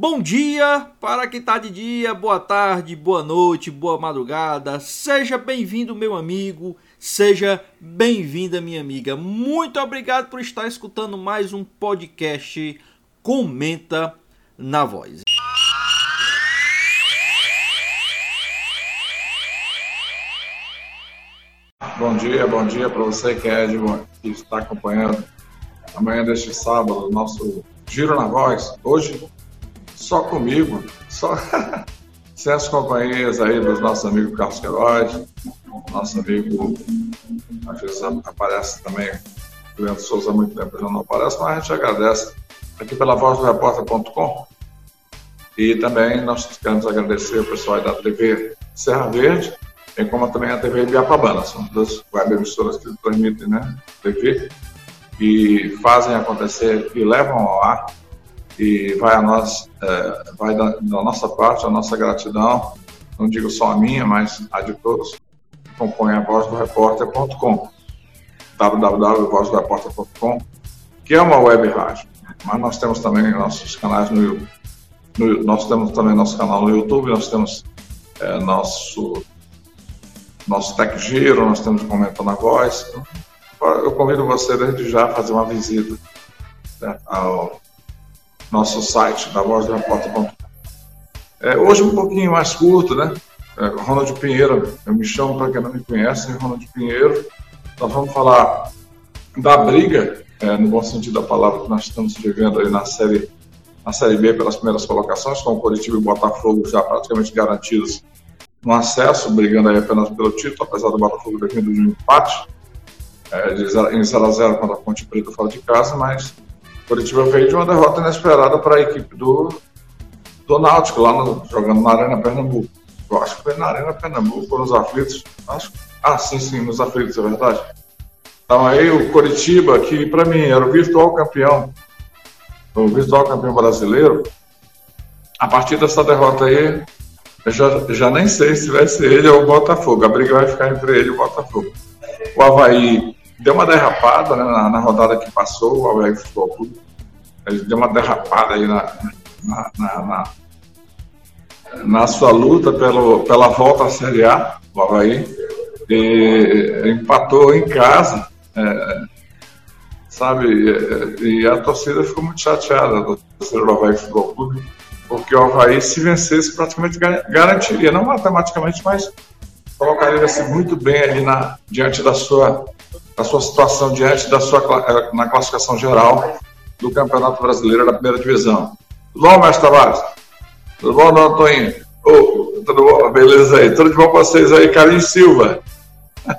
Bom dia para quem está de dia, boa tarde, boa noite, boa madrugada. Seja bem-vindo, meu amigo, seja bem-vinda, minha amiga. Muito obrigado por estar escutando mais um podcast Comenta na Voz. Bom dia, bom dia para você que é de que está acompanhando amanhã deste sábado, nosso Giro na Voz. Hoje só comigo, só sem as companhias aí dos nossos amigos Carlos Queiroz, nosso amigo, às vezes aparece também, o Leandro Souza há muito tempo já não aparece, mas a gente agradece aqui pela voz do repórter.com. E também nós queremos agradecer o pessoal da TV Serra Verde, bem como também a TV Ibiapabana, são duas web emissoras que transmitem né, TV e fazem acontecer e levam ao ar e vai a nós, é, vai da, da, nossa parte, a nossa gratidão, não digo só a minha, mas a de todos. Que compõem a voz do repórter.com, www.vozdoreporter.com, que é uma web rádio, mas nós temos também nossos canais no, no nós temos também nosso canal no YouTube, nós temos é, nosso nosso Tech Giro, nós temos Comentando a Voz. Eu convido você desde já a fazer uma visita né, ao nosso site, da voz do repórter.com. É, hoje um pouquinho mais curto, né? É, Ronald Pinheiro, eu me chamo para quem não me conhece, Ronald Pinheiro. Nós vamos falar da briga, é, no bom sentido da palavra, que nós estamos vivendo aí na série, na série B pelas primeiras colocações, com o Curitiba e o Botafogo já praticamente garantidos no acesso, brigando aí apenas pelo título, apesar do Botafogo ter vindo de um empate é, de zero, em 0 a 0 contra a Ponte Preta fora de casa, mas Curitiba veio de uma derrota inesperada para a equipe do, do Náutico, lá no, jogando na Arena Pernambuco. Eu acho que foi na Arena Pernambuco, nos aflitos. Acho, ah, sim, sim, nos aflitos, é verdade. Então aí o Curitiba, que para mim era o virtual campeão, o virtual campeão brasileiro, a partir dessa derrota aí, eu já, já nem sei se vai ser ele ou o Botafogo. A briga vai ficar entre ele e o Botafogo. O Havaí deu uma derrapada né, na, na, rodada que passou, o Havaí Futebol Clube. Ele deu uma derrapada aí na, na, na, na sua luta pelo, pela volta à Série A, o Havaí. E, empatou em casa, é, sabe? E, e, a torcida ficou muito chateada, do torcedor do Havaí Futebol Clube, porque o Havaí, se vencesse, praticamente garantiria, não matematicamente, mas colocaria-se muito bem ali na, diante da sua a sua situação diante da sua eh, na classificação geral do Campeonato Brasileiro da Primeira Divisão. Tudo bom, mestre Tavares? Tudo bom, não, Toninho? Oh, tudo bom? Beleza aí. Tudo de bom com vocês aí, Carlinhos Silva.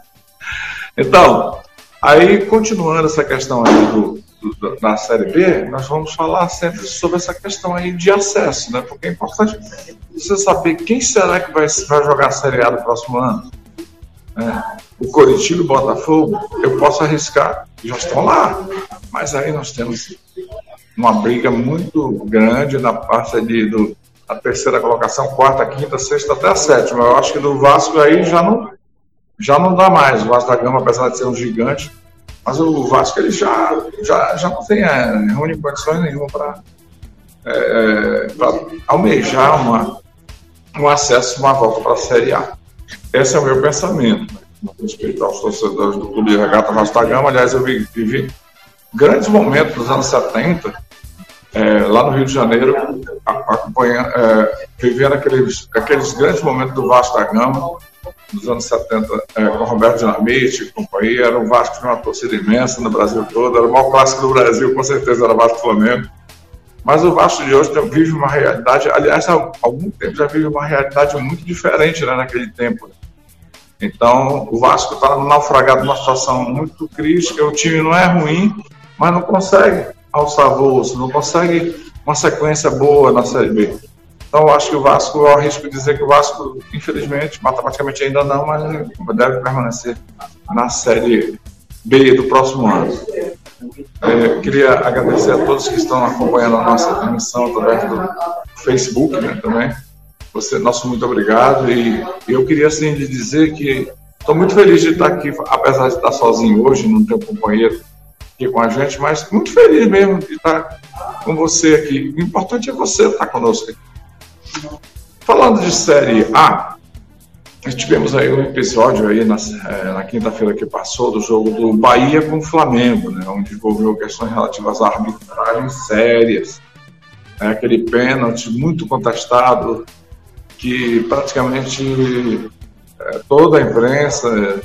então, aí, continuando essa questão aí do, do, da Série B, nós vamos falar sempre sobre essa questão aí de acesso, né? Porque é importante você saber quem será que vai, vai jogar a Série A no próximo ano. É o Coritiba e o Botafogo, eu posso arriscar, já estão lá. Mas aí nós temos uma briga muito grande na parte de, do, da terceira colocação, quarta, quinta, sexta até a sétima. Eu acho que do Vasco aí já não, já não dá mais. O Vasco da Gama, apesar de ser um gigante, mas o Vasco ele já, já, já não tem é, reúne condições nenhuma para é, é almejar uma, um acesso, uma volta para a Série A. Esse é o meu pensamento respeito aos torcedores do Clube de Regata Vasta Gama. Aliás, eu vivi grandes momentos dos anos 70, é, lá no Rio de Janeiro, acompanhando, é, vivendo aqueles, aqueles grandes momentos do Vasco da Gama, nos anos 70, é, com Roberto Dinamite e companhia. Era um Vasco que tinha uma torcida imensa no Brasil todo, era o maior clássico do Brasil, com certeza era Vasco Flamengo. Mas o Vasco de hoje vive uma realidade, aliás, há algum tempo já vive uma realidade muito diferente né, naquele tempo. Então, o Vasco está naufragado numa situação muito crítica. O time não é ruim, mas não consegue alçar voo, não consegue uma sequência boa na Série B. Então, eu acho que o Vasco, eu arrisco dizer que o Vasco, infelizmente, matematicamente ainda não, mas deve permanecer na Série B do próximo ano. É, queria agradecer a todos que estão acompanhando a nossa transmissão através do Facebook né, também. Você, nosso muito obrigado. E eu queria assim lhe dizer que estou muito feliz de estar aqui, apesar de estar sozinho hoje, não ter um companheiro aqui com a gente, mas muito feliz mesmo de estar com você aqui. O importante é você estar conosco aqui. Falando de Série A, tivemos aí um episódio aí na, é, na quinta-feira que passou do jogo do Bahia com o Flamengo, né, onde envolveu questões relativas à arbitragem sérias. É, aquele pênalti muito contestado que praticamente é, toda a imprensa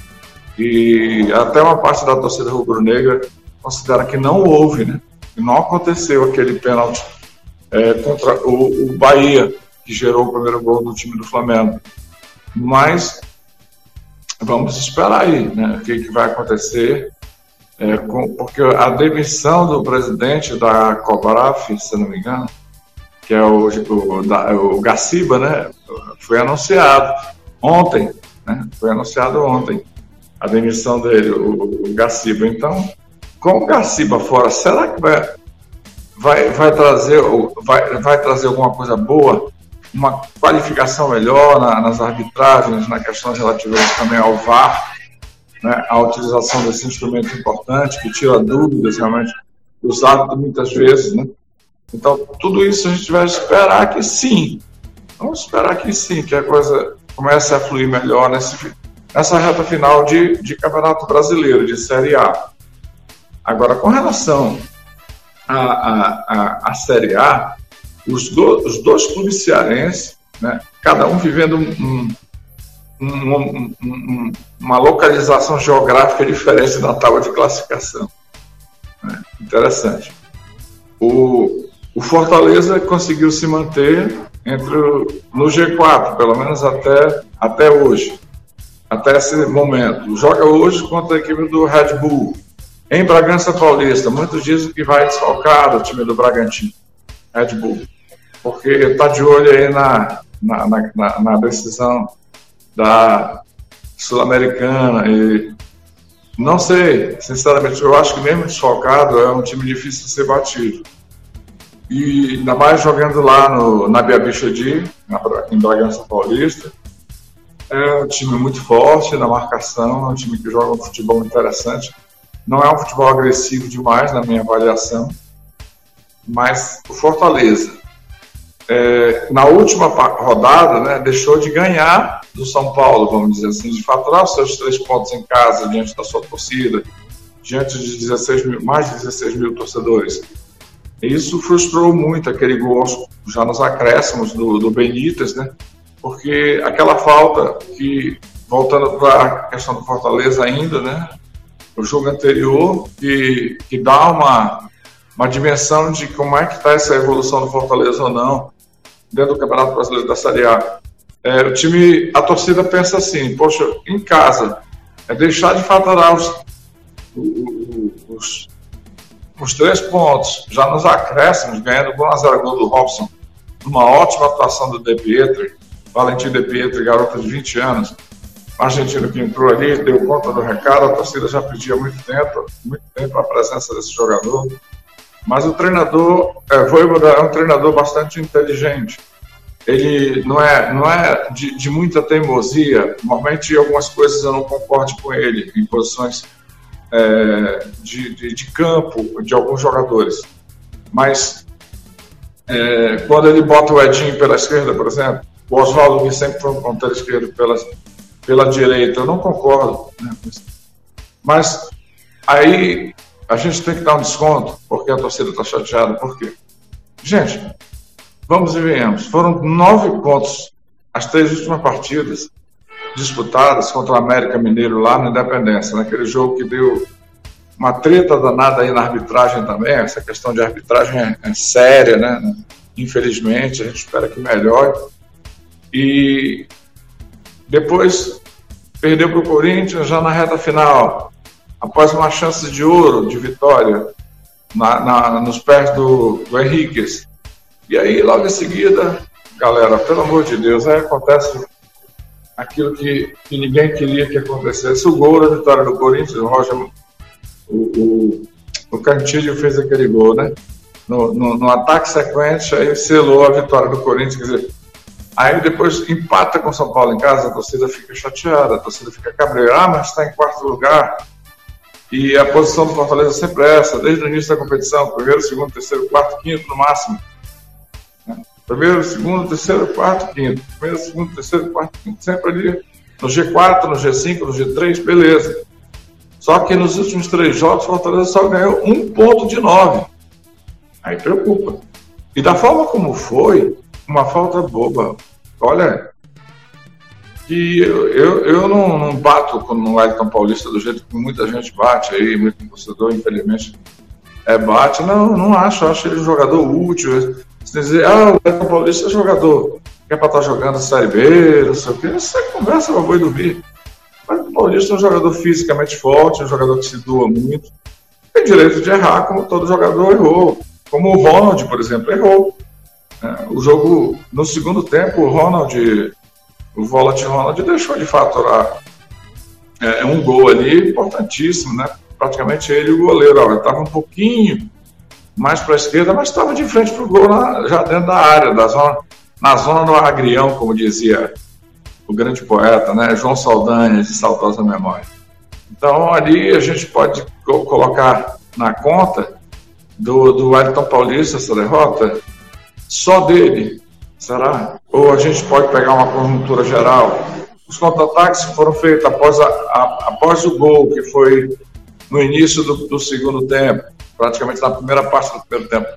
e até uma parte da torcida rubro-negra considera que não houve, né? Não aconteceu aquele pênalti é, contra o, o Bahia que gerou o primeiro gol do time do Flamengo. Mas vamos esperar aí, né? O que, que vai acontecer. É, com, porque a demissão do presidente da Cobraf, se não me engano, que é o, o, o Gaciba, né? Foi anunciado ontem, né? Foi anunciado ontem a demissão dele, o, o Gaciba. Então, com o Gaciba fora, será que vai, vai, vai, trazer, vai, vai trazer alguma coisa boa uma qualificação melhor na, nas arbitragens, na questões relativas também ao VAR, né, a utilização desse instrumento importante que tira dúvidas realmente dos árbitros muitas vezes, né? Então, tudo isso a gente vai esperar que sim, vamos esperar que sim, que a coisa comece a fluir melhor nesse, nessa reta final de, de Campeonato Brasileiro, de Série A. Agora, com relação à, à, à Série A, os, do, os dois clubes cearenses, né, cada um vivendo um, um, um, uma localização geográfica diferente na tábua de classificação. Né? Interessante. O, o Fortaleza conseguiu se manter entre no G4, pelo menos até, até hoje, até esse momento. Joga hoje contra a equipe do Red Bull. Em Bragança Paulista, muitos dizem que vai desfalcar o time do Bragantino, Red Bull porque está de olho aí na, na, na, na decisão da Sul-Americana e não sei, sinceramente, eu acho que mesmo desfalcado é um time difícil de ser batido. E ainda mais jogando lá no, na Bia Bichedi, em Bragança Paulista. É um time muito forte na marcação, é um time que joga um futebol interessante. Não é um futebol agressivo demais, na minha avaliação, mas o Fortaleza, é, na última rodada, né, deixou de ganhar do São Paulo, vamos dizer assim, de faturar os seus três pontos em casa diante da sua torcida, diante de 16 mil, mais de 16 mil torcedores. Isso frustrou muito aquele gol já nos acréscimos do, do Benítez, né? Porque aquela falta que, voltando para a questão do Fortaleza ainda, né? O jogo anterior, que, que dá uma, uma dimensão de como é que está essa evolução do Fortaleza ou não dentro do Campeonato Brasileiro da Série A. É, o time, a torcida pensa assim, poxa, em casa, é deixar de faturar os, os, os três pontos, já nos acréscimos, ganhando 1 a 0 gol do Robson, uma ótima atuação do De Pietri, Valentim De Pietri, garoto de 20 anos, argentino que entrou ali, deu conta do recado, a torcida já pedia muito tempo, muito tempo a presença desse jogador. Mas o treinador, é, é um treinador bastante inteligente. Ele não é, não é de, de, muita teimosia. Normalmente, algumas coisas eu não concordo com ele, em posições é, de, de, de, campo de alguns jogadores. Mas é, quando ele bota o Edinho pela esquerda, por exemplo, o Oswaldo, que sempre foi um ponteiro esquerdo pela, pela direita, eu não concordo. Né? Mas aí a gente tem que dar um desconto, porque a torcida está chateada. Por quê? Gente, vamos e venhamos. Foram nove pontos as três últimas partidas disputadas contra o América Mineiro lá na Independência, naquele jogo que deu uma treta danada aí na arbitragem também. Essa questão de arbitragem é, é séria, né? Infelizmente, a gente espera que melhore. E depois perdeu para o Corinthians já na reta final após uma chance de ouro, de vitória, na, na, nos pés do, do Henriquez. E aí, logo em seguida, galera, pelo amor de Deus, aí acontece aquilo que, que ninguém queria que acontecesse. O gol da vitória do Corinthians, o Roger, o, o, o fez aquele gol, né? No, no, no, ataque sequente, aí selou a vitória do Corinthians. Quer dizer, aí depois empata com São Paulo em casa, a torcida fica chateada, a torcida fica cabreira, ah, mas está em quarto lugar. E a posição do Fortaleza sempre é essa, desde o início da competição, primeiro, segundo, terceiro, quarto, quinto no máximo. Primeiro, segundo, terceiro, quarto, quinto. Primeiro, segundo, terceiro, quarto, quinto. Sempre ali no G4, no G5, no G3, beleza. Só que nos últimos três jogos, o Fortaleza só ganhou um ponto de nove. Aí preocupa. E da forma como foi, uma falta boba. Olha, que eu, eu, eu não, não, bato no Wellington Paulista do jeito que muita gente bate aí, muito torcedor, infelizmente, é, bate. Não, não acho. Acho ele um jogador útil. Você dizer, ah, o Wellington Paulista é jogador, que é para estar tá jogando a Série B, não sei o quê. Isso é conversa para boi dormir. Mas o Paulista é um jogador fisicamente forte, um jogador que se doa muito. Tem direito de errar, como todo jogador errou. Como o Ronald, por exemplo, errou. É, o jogo, no segundo tempo, o Ronald, o Volat Ronald deixou de faturar é, um gol ali importantíssimo, né? Praticamente ele e o goleiro. Estava um pouquinho mais para a esquerda, mas estava de frente para o gol na, já dentro da área, da zona, na zona do agrião, como dizia o grande poeta, né, João Saldanha, de saudosa memória. Então ali a gente pode colocar na conta do, do Wellington Paulista essa derrota, só dele, será? Ou a gente pode pegar uma conjuntura geral? Os contra-ataques foram feitos após, a, a, após o gol, que foi no início do, do segundo tempo praticamente na primeira parte do primeiro tempo.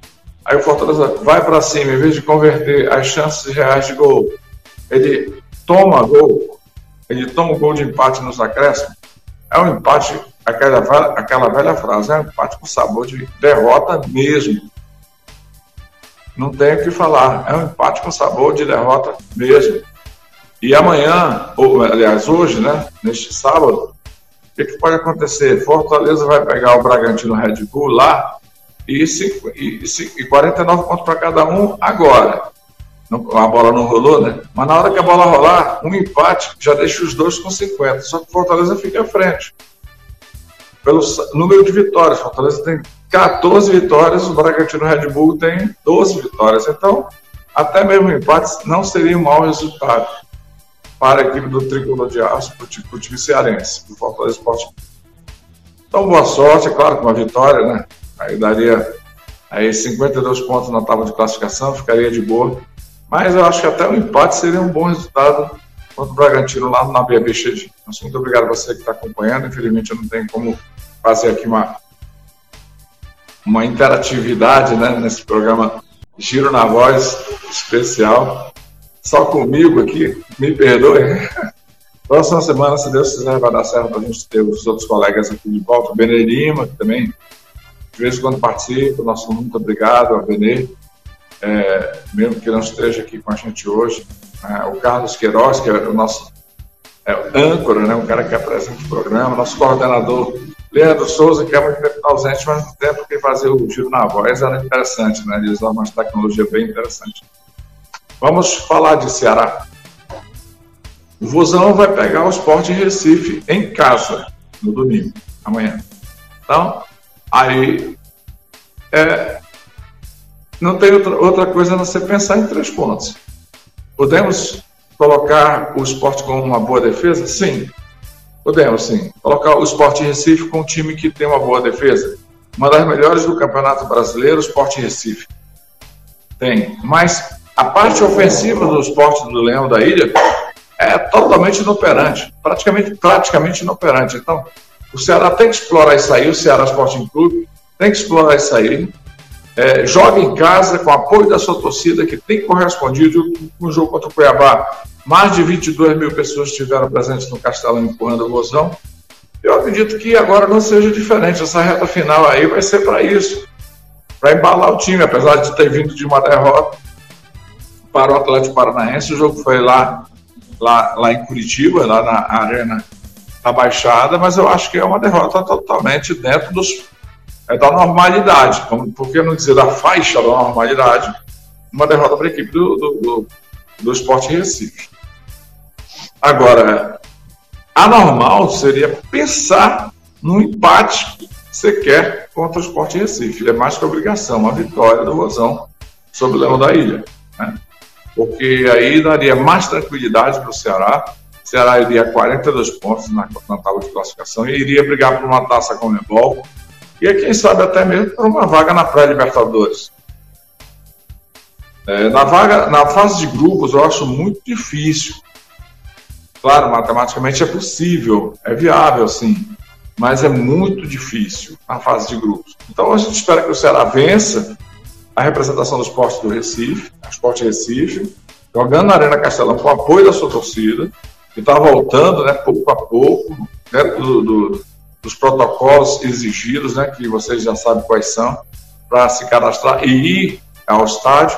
Aí o Fortaleza vai para cima, em vez de converter as chances reais de gol, ele toma gol, ele toma o gol de empate nos acréscimos. É um empate, aquela, aquela velha frase, é um empate com sabor de derrota mesmo. Não tem o que falar, é um empate com sabor de derrota mesmo. E amanhã, ou aliás, hoje, né, neste sábado, que, que pode acontecer? Fortaleza vai pegar o Bragantino Red Bull lá e, cinco, e, e 49 pontos para cada um agora. A bola não rolou, né? Mas na hora que a bola rolar, um empate já deixa os dois com 50. Só que Fortaleza fica à frente. Pelo número de vitórias, Fortaleza tem 14 vitórias, o Bragantino Red Bull tem 12 vitórias. Então, até mesmo empate não seria um mau resultado para a equipe do Tricolor de Aço, para o time cearense, do Fortaleza Esporte. Então, boa sorte, é claro, com uma vitória, né? Aí daria aí 52 pontos na tábua de classificação, ficaria de boa. Mas eu acho que até o um empate seria um bom resultado contra o Bragantino lá na BB Cheio. Muito obrigado a você que está acompanhando. Infelizmente eu não tenho como fazer aqui uma, uma interatividade né, nesse programa Giro na Voz especial só comigo aqui, me perdoe. Próxima semana, se Deus quiser, vai dar certo para a gente ter os outros colegas aqui de volta. O Benê Lima, que também de vez em quando participa. Nosso muito obrigado a Benê, é, mesmo que não esteja aqui com a gente hoje. É, o Carlos Queiroz, que é o nosso é, âncora, né, um cara que apresenta o programa. Nosso coordenador, Leandro Souza, que é muito tempo ausente, mas tempo que fazer o giro na voz era interessante, né? Eles usam uma tecnologia bem interessante. Vamos falar de Ceará. O Vozão vai pegar o Esporte Recife em casa no domingo, amanhã. Então, aí é, não tem outra, outra coisa a não ser pensar em três pontos. Podemos colocar o esporte como uma boa defesa? Sim. Podemos, sim. Colocar o Esporte Recife com um time que tem uma boa defesa? Uma das melhores do Campeonato Brasileiro, o Esporte Recife. Tem. Mas a parte ofensiva do esporte do Leão da Ilha é totalmente inoperante, praticamente, praticamente inoperante. Então, o Ceará tem que explorar isso aí, o Ceará Sporting Clube tem que explorar isso aí. É, joga em casa com apoio da sua torcida, que tem correspondido com o jogo contra o Cuiabá. Mais de 22 mil pessoas estiveram presentes no Castelão empurrando o Gozão. Eu acredito que agora não seja diferente. Essa reta final aí vai ser para isso para embalar o time, apesar de ter vindo de uma derrota para o Atlético Paranaense. O jogo foi lá, lá, lá em Curitiba, lá na Arena da Baixada, mas eu acho que é uma derrota totalmente dentro dos, é, da normalidade, por que não dizer da faixa da normalidade, uma derrota para a equipe do, do, do, do Esporte Recife. Agora, anormal seria pensar no empate que você quer contra o Esporte Recife. É mais que obrigação, uma vitória do Rosão sobre o Leão da Ilha. Né? Porque aí daria mais tranquilidade para o Ceará. O Ceará iria a 42 pontos na, na de classificação e iria brigar por uma taça com o Nebol. E quem sabe até mesmo por uma vaga na pré-Libertadores. É, na, vaga, na fase de grupos eu acho muito difícil. Claro, matematicamente é possível, é viável, sim, mas é muito difícil na fase de grupos. Então a gente espera que o Ceará vença a representação do esporte do Recife, esporte Recife, jogando na Arena Castelão com o apoio da sua torcida, que está voltando né, pouco a pouco, dentro do, do, dos protocolos exigidos, né, que vocês já sabem quais são, para se cadastrar e ir ao estádio.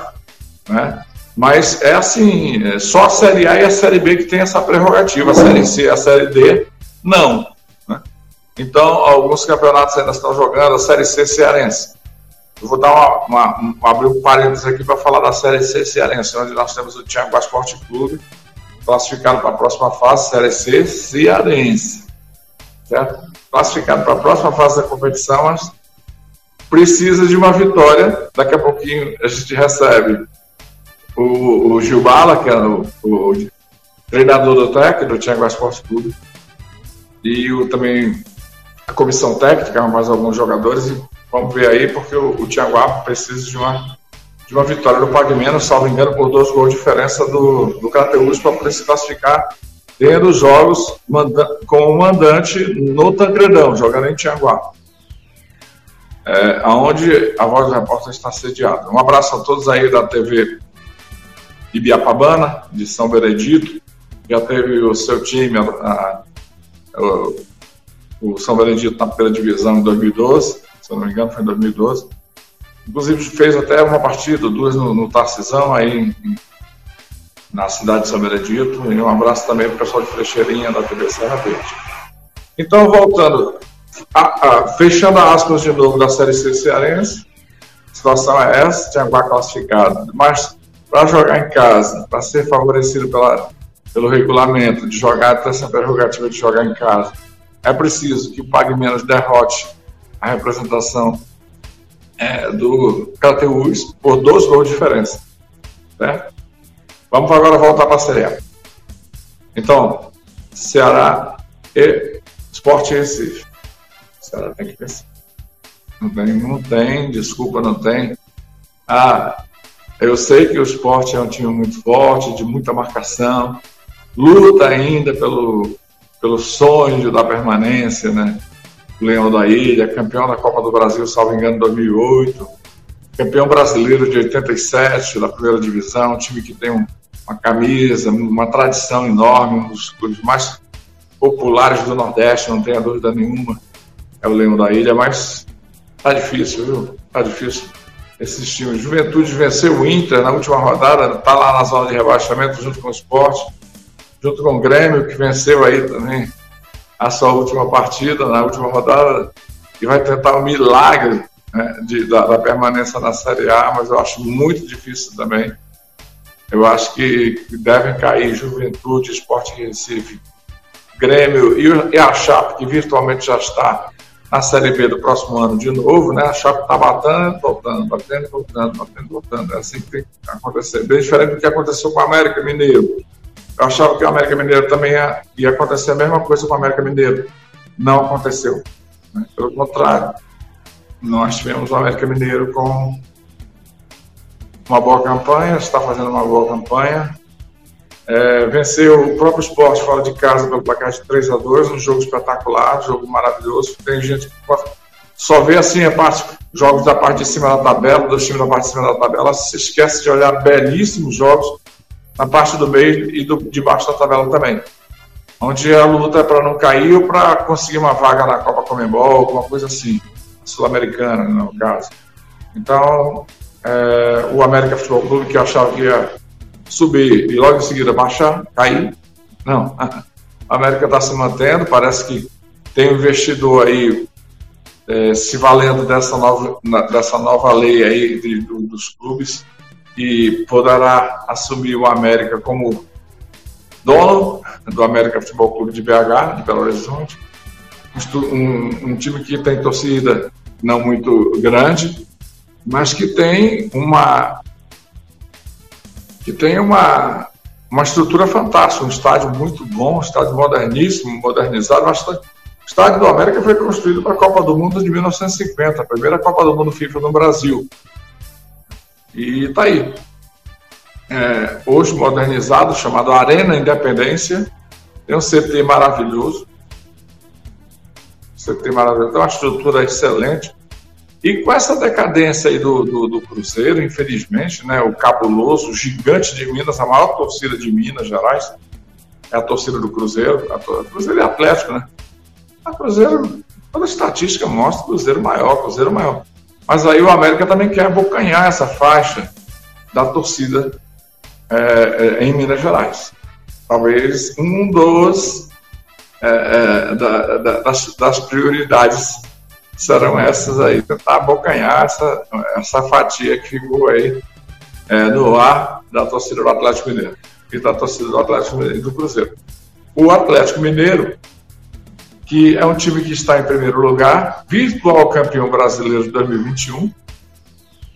Né? Mas é assim, é só a Série A e a Série B que tem essa prerrogativa, a Série C, a Série D, não. Né? Então, alguns campeonatos ainda estão jogando, a Série C cearense. Eu vou dar uma, uma, um, abrir um parênteses aqui para falar da Série C cearense, onde nós temos o Tiago Esporte Clube, classificado para a próxima fase, Série C cearense. Certo? Classificado para a próxima fase da competição, mas precisa de uma vitória. Daqui a pouquinho a gente recebe o, o Gilbala, que é o, o treinador do TEC, do Thiago Esporte Clube, e o, também a comissão técnica, mais alguns jogadores, e vamos ver aí, porque o, o Thiago Apo precisa de uma, de uma vitória do Pague Menos, salvo engano, por dois gols de diferença do, do Crateus para poder se classificar dentro dos jogos manda, com o mandante no Tancredão, jogando em Tianguá. É, onde a Voz do Repórter está sediada. Um abraço a todos aí da TV Ibiapabana, de São Benedito, já teve o seu time, a, a, o, o, São Benedito na primeira divisão em 2012, se não me engano foi em 2012. Inclusive fez até uma partida, duas no, no Tarcisão, aí em, na cidade de São Benedito, e um abraço também para o pessoal de Frecheirinha da TV Serra Verde. Então, voltando, a, fechando aspas de novo da Série C cearense, a situação é essa, tinha classificado, mas para jogar em casa, para ser favorecido pela, pelo regulamento de jogar, ter essa prerrogativa de jogar em casa, é preciso que Pague Menos derrote a representação é, do KTUs por dois gols de diferença. Certo? Vamos agora voltar para a Série A. Então, Ceará e Sport Recife. Ceará tem que pensar. Não tem, não tem, desculpa, não tem. Ah, eu sei que o esporte é um time muito forte, de muita marcação, luta ainda pelo, pelo sonho da permanência, né? Leão da Ilha, campeão da Copa do Brasil, salvo engano, em 2008, campeão brasileiro de 87 da primeira divisão, um time que tem um, uma camisa, uma tradição enorme, um dos clubes mais populares do Nordeste, não tenha dúvida nenhuma, é o Leão da Ilha, mas tá difícil, viu? Tá difícil esses times. Juventude venceu o Inter na última rodada, está lá na zona de rebaixamento junto com o Sport, junto com o Grêmio, que venceu aí também a sua última partida, na última rodada, e vai tentar o um milagre né, de, da, da, permanência na Série A, mas eu acho muito difícil também. Eu acho que devem cair Juventude, Esporte Recife, Grêmio e, e a Chape, que virtualmente já está na Série B do próximo ano de novo, né? A Chape está batendo, voltando, batendo, voltando, batendo, voltando. É assim que tem que acontecer. Bem diferente do que aconteceu com o América Mineiro. Eu achava que o América Mineiro também ia, ia acontecer a mesma coisa com o América Mineiro. Não aconteceu. Né? Pelo contrário, nós tivemos o América Mineiro com uma boa campanha, está fazendo uma boa campanha, é, venceu o próprio esporte fora de casa pelo placar de 3 a 2 um jogo espetacular, um jogo maravilhoso. Tem gente que só vê assim a parte, jogos da parte de cima da tabela, dos times da parte de cima da tabela, se esquece de olhar belíssimos jogos na parte do meio e do, de baixo da tabela também. Onde a luta é para não cair ou para conseguir uma vaga na Copa Comembol, alguma coisa assim, sul-americana, no caso. Então, é, o América Futebol Clube, que achava que ia subir e logo em seguida baixar, cair. Não. A América está se mantendo, parece que tem um investidor aí é, se valendo dessa nova, dessa nova lei aí de, do, dos clubes e poderá assumir o América como dono do América Futebol Clube de BH, de Belo Horizonte. Um, um time que tem torcida não muito grande, mas que tem uma que tem uma, uma estrutura fantástica, um estádio muito bom, um estádio moderníssimo, modernizado. Mas o estádio do América foi construído para a Copa do Mundo de 1950, a primeira Copa do Mundo FIFA no Brasil. E está aí. É, hoje modernizado, chamado Arena Independência. Tem um CT maravilhoso. CT maravilhoso, tem uma estrutura excelente. E com essa decadência aí do, do, do, Cruzeiro, infelizmente, né, o cabuloso, o gigante de Minas, a maior torcida de Minas Gerais, é a torcida do Cruzeiro. A to... Cruzeiro é Atlético, né? A Cruzeiro, toda a estatística mostra Cruzeiro maior, Cruzeiro maior. Mas aí o América também quer abocanhar essa faixa da torcida é, é, em Minas Gerais. Talvez um dos é, é, da, da, das, das, prioridades serão essas aí, tentar abocanhar essa, essa fatia que ficou aí é, no ar da torcida do Atlético Mineiro e da torcida do Atlético Mineiro e do Cruzeiro. O Atlético Mineiro, que é um time que está em primeiro lugar, virtual campeão brasileiro de 2021,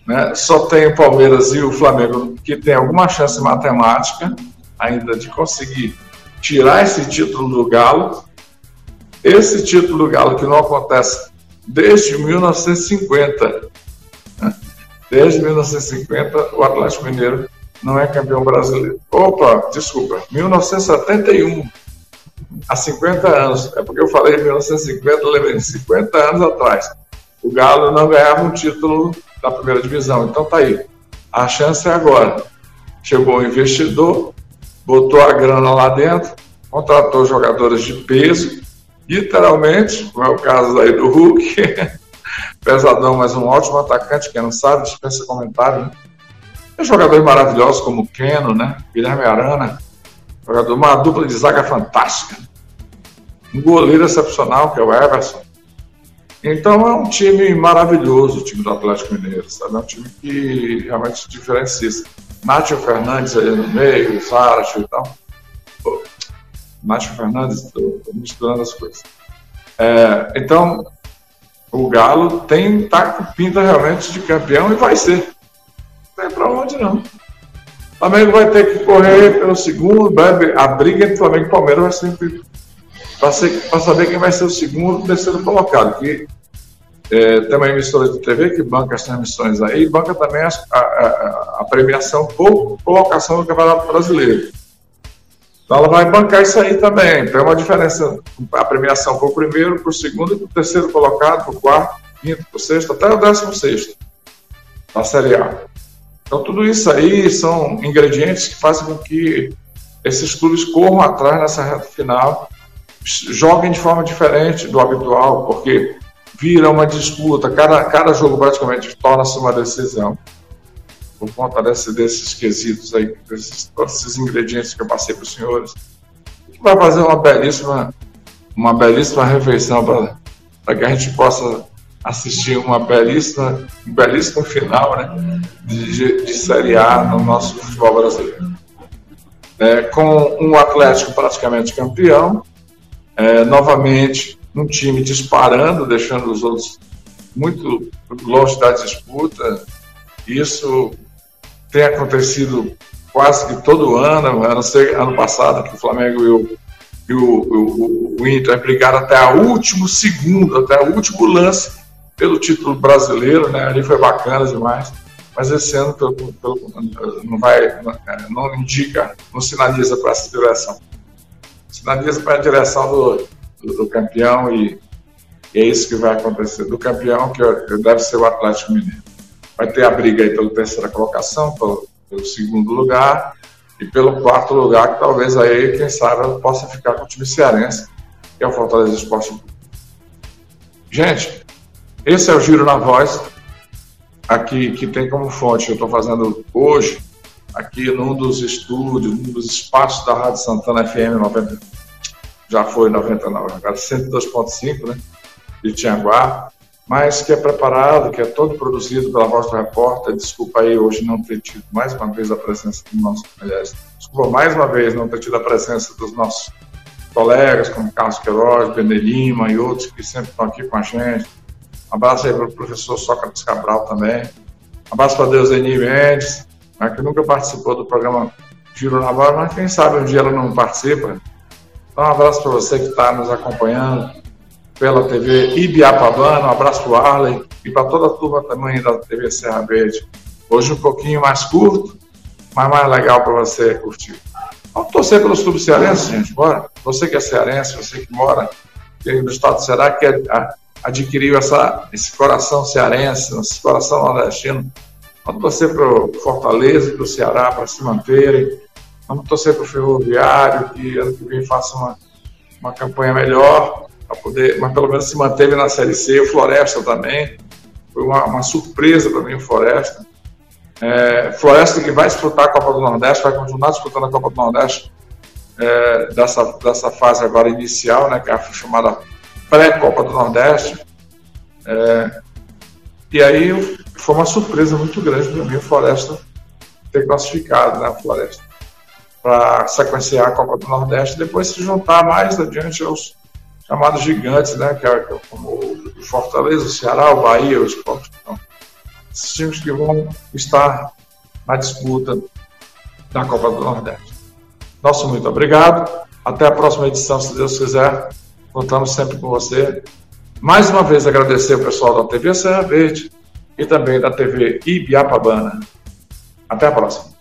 né? Só tem o Palmeiras e o Flamengo que tem alguma chance matemática ainda de conseguir tirar esse título do Galo. Esse título do Galo que não acontece desde 1950. Né? Desde 1950, o Atlético Mineiro não é campeão brasileiro. Opa, desculpa, 1971. Há 50 anos. É porque eu falei 1950, lembrei de 50 anos atrás. O Galo não ganhava um título da primeira divisão. Então tá aí. A chance é agora. Chegou o investidor, botou a grana lá dentro, contratou jogadores de peso, literalmente, como é o caso aí do Hulk, pesadão, mas um ótimo atacante, quem não sabe, dispensa comentário. Né? Tem jogadores maravilhosos como o Keno, né? Guilherme Arana, jogador, uma dupla de zaga fantástica. Um goleiro excepcional, que é o Everson. Então é um time maravilhoso, o time do Atlético Mineiro, sabe? É um time que realmente diferencia. Nátio Fernandes ali no meio, Zárate e tal. Nátio Fernandes, estou misturando as coisas. É, então, o Galo tem tá pinta realmente de campeão e vai ser. Não tem para onde não. Flamengo vai ter que correr pelo segundo, a briga entre Flamengo e Palmeiras vai ser para saber quem vai ser o segundo, terceiro colocado. Que é, tem uma emissora de TV que banca as transmissões aí, banca também a, a, a premiação por colocação do Campeonato Brasileiro. Então ela vai bancar isso aí também. Então é uma diferença, a premiação o primeiro, o segundo e o terceiro colocado, o quarto, quinto, o sexto, até o décimo sexto da Série A. Então tudo isso aí são ingredientes que fazem com que esses clubes corram atrás nessa reta final joguem de forma diferente do habitual, porque vira uma disputa, cada, cada jogo praticamente torna-se uma decisão, por conta desse, desses quesitos aí, desses, todos esses ingredientes que eu passei para os senhores, que vai fazer uma belíssima, uma belíssima refeição para que a gente possa assistir uma belíssima, belíssimo final né, de, de Série A no nosso futebol brasileiro. É, com um Atlético praticamente campeão, é, novamente um time disparando, deixando os outros muito longe da disputa. Isso tem acontecido quase que todo ano, a não ser ano passado, que o Flamengo e o, e o, o, o Inter brigaram até o último segundo, até o último lance pelo título brasileiro, né? Ali foi bacana demais. Mas esse ano pelo, pelo, não vai, não indica, não sinaliza para essa direção sinaliza para a direção do, do, do campeão e, e, é isso que vai acontecer. Do campeão, que deve ser o Atlético Mineiro. Vai ter a briga aí pela terceira colocação, pelo, pelo segundo lugar e pelo quarto lugar, que talvez aí, quem sabe, possa ficar com o time cearense, que é o Fortaleza Esporte. Gente, esse é o Giro na Voz, aqui que tem como fonte, eu estou fazendo hoje, aqui num dos estúdios, num dos espaços da Rádio Santana FM 90, já foi 99, agora 102.5, né, de Tianguá. mas que é preparado, que é todo produzido pela Voz do Repórter. Desculpa aí hoje não ter tido mais uma vez a presença do nosso, aliás, desculpa mais uma vez não ter tido a presença dos nossos colegas, como Carlos Queiroz, Benê Lima e outros que sempre estão aqui com a gente. Abraço aí para o professor Sócrates Cabral também. Um abraço para Deus Deuseni Mendes, né, que nunca participou do programa Giro na Voz, mas quem sabe um dia ela não participa. Então, um abraço para você que está nos acompanhando pela TV Ibiapabana, um abraço para o Arley e para toda a turma também da TV Serra Verde. Hoje um pouquinho mais curto, mas mais legal para você curtir. Vamos torcer pelos clubes cearenses, gente, bora. Você que é cearense, você que mora no estado do Ceará, que adquiriu essa, esse coração cearense, esse coração nordestino. Vamos torcer para o Fortaleza e para o Ceará para se manterem. Vamos torcer para o Ferroviário, que ano que vem faça uma, uma campanha melhor, para poder, mas pelo menos se manteve na Série C. O Floresta também. Foi uma, uma surpresa para mim o Floresta. É, Floresta que vai disputar a Copa do Nordeste, vai continuar disputando a Copa do Nordeste é, dessa, dessa fase agora inicial, né, que é a chamada pré-Copa do Nordeste. É, e aí foi uma surpresa muito grande para mim o Floresta ter classificado, né, Floresta, para sequenciar a Copa do Nordeste depois se juntar mais adiante aos chamados gigantes, né, que é, como o Fortaleza, o Ceará, o Bahia, os Esporte. Então, esses times que vão estar na disputa da Copa do Nordeste. Nosso muito obrigado. Até a próxima edição, se Deus quiser. Contamos sempre com você. Mais uma vez agradecer o pessoal da TV Serra Verde e também da TV Ibiapabana. Até a próxima.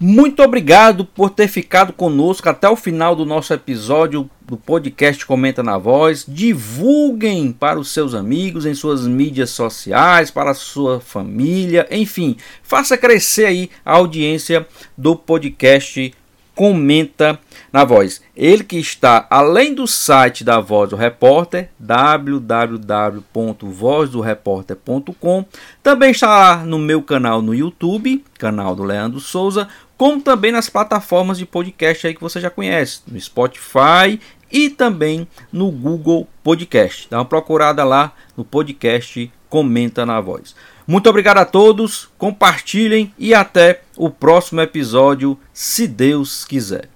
Muito obrigado por ter ficado conosco até o final do nosso episódio do podcast Comenta na Voz. Divulguem para os seus amigos em suas mídias sociais, para a sua família, enfim, faça crescer aí a audiência do podcast Comenta na Voz. Ele que está além do site da Voz do Repórter, www.vozdoreporter.com, também está no meu canal no YouTube, canal do Leandro Souza, como também nas plataformas de podcast aí que você já conhece, no Spotify e também no Google Podcast. Dá uma procurada lá no podcast Comenta na Voz. Muito obrigado a todos, compartilhem e até o próximo episódio, se Deus quiser.